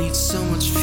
need so much